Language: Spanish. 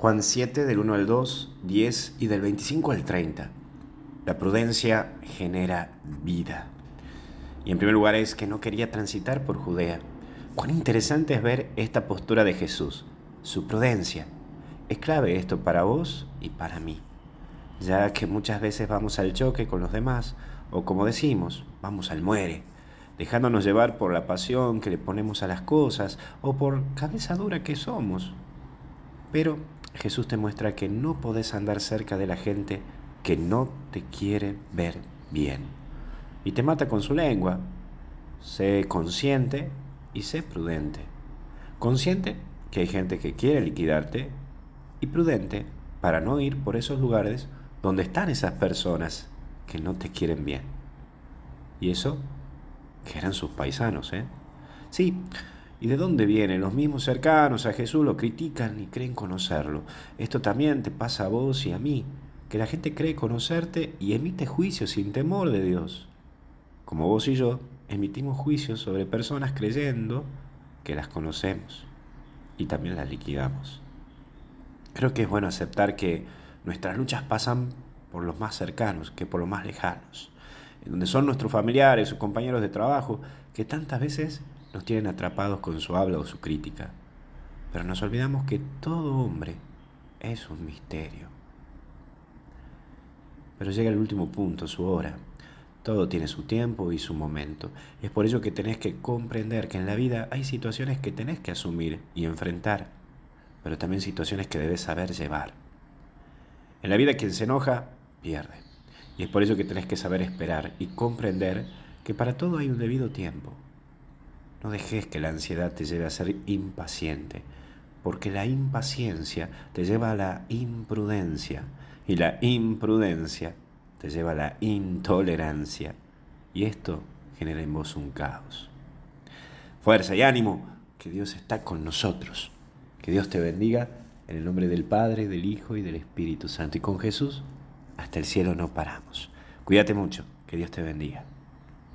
Juan 7 del 1 al 2, 10 y del 25 al 30. La prudencia genera vida. Y en primer lugar es que no quería transitar por Judea. Cuán interesante es ver esta postura de Jesús, su prudencia. Es clave esto para vos y para mí, ya que muchas veces vamos al choque con los demás, o como decimos, vamos al muere, dejándonos llevar por la pasión que le ponemos a las cosas o por cabeza dura que somos. Pero Jesús te muestra que no podés andar cerca de la gente que no te quiere ver bien. Y te mata con su lengua. Sé consciente y sé prudente. Consciente que hay gente que quiere liquidarte y prudente para no ir por esos lugares donde están esas personas que no te quieren bien. Y eso que eran sus paisanos, ¿eh? Sí, ¿Y de dónde vienen? Los mismos cercanos a Jesús lo critican y creen conocerlo. Esto también te pasa a vos y a mí, que la gente cree conocerte y emite juicios sin temor de Dios. Como vos y yo emitimos juicios sobre personas creyendo que las conocemos y también las liquidamos. Creo que es bueno aceptar que nuestras luchas pasan por los más cercanos que por los más lejanos, en donde son nuestros familiares o compañeros de trabajo que tantas veces nos tienen atrapados con su habla o su crítica. Pero nos olvidamos que todo hombre es un misterio. Pero llega el último punto, su hora. Todo tiene su tiempo y su momento. Es por ello que tenés que comprender que en la vida hay situaciones que tenés que asumir y enfrentar, pero también situaciones que debes saber llevar. En la vida quien se enoja, pierde. Y es por ello que tenés que saber esperar y comprender que para todo hay un debido tiempo. No dejes que la ansiedad te lleve a ser impaciente, porque la impaciencia te lleva a la imprudencia y la imprudencia te lleva a la intolerancia y esto genera en vos un caos. Fuerza y ánimo, que Dios está con nosotros. Que Dios te bendiga en el nombre del Padre, del Hijo y del Espíritu Santo. Y con Jesús hasta el cielo no paramos. Cuídate mucho, que Dios te bendiga.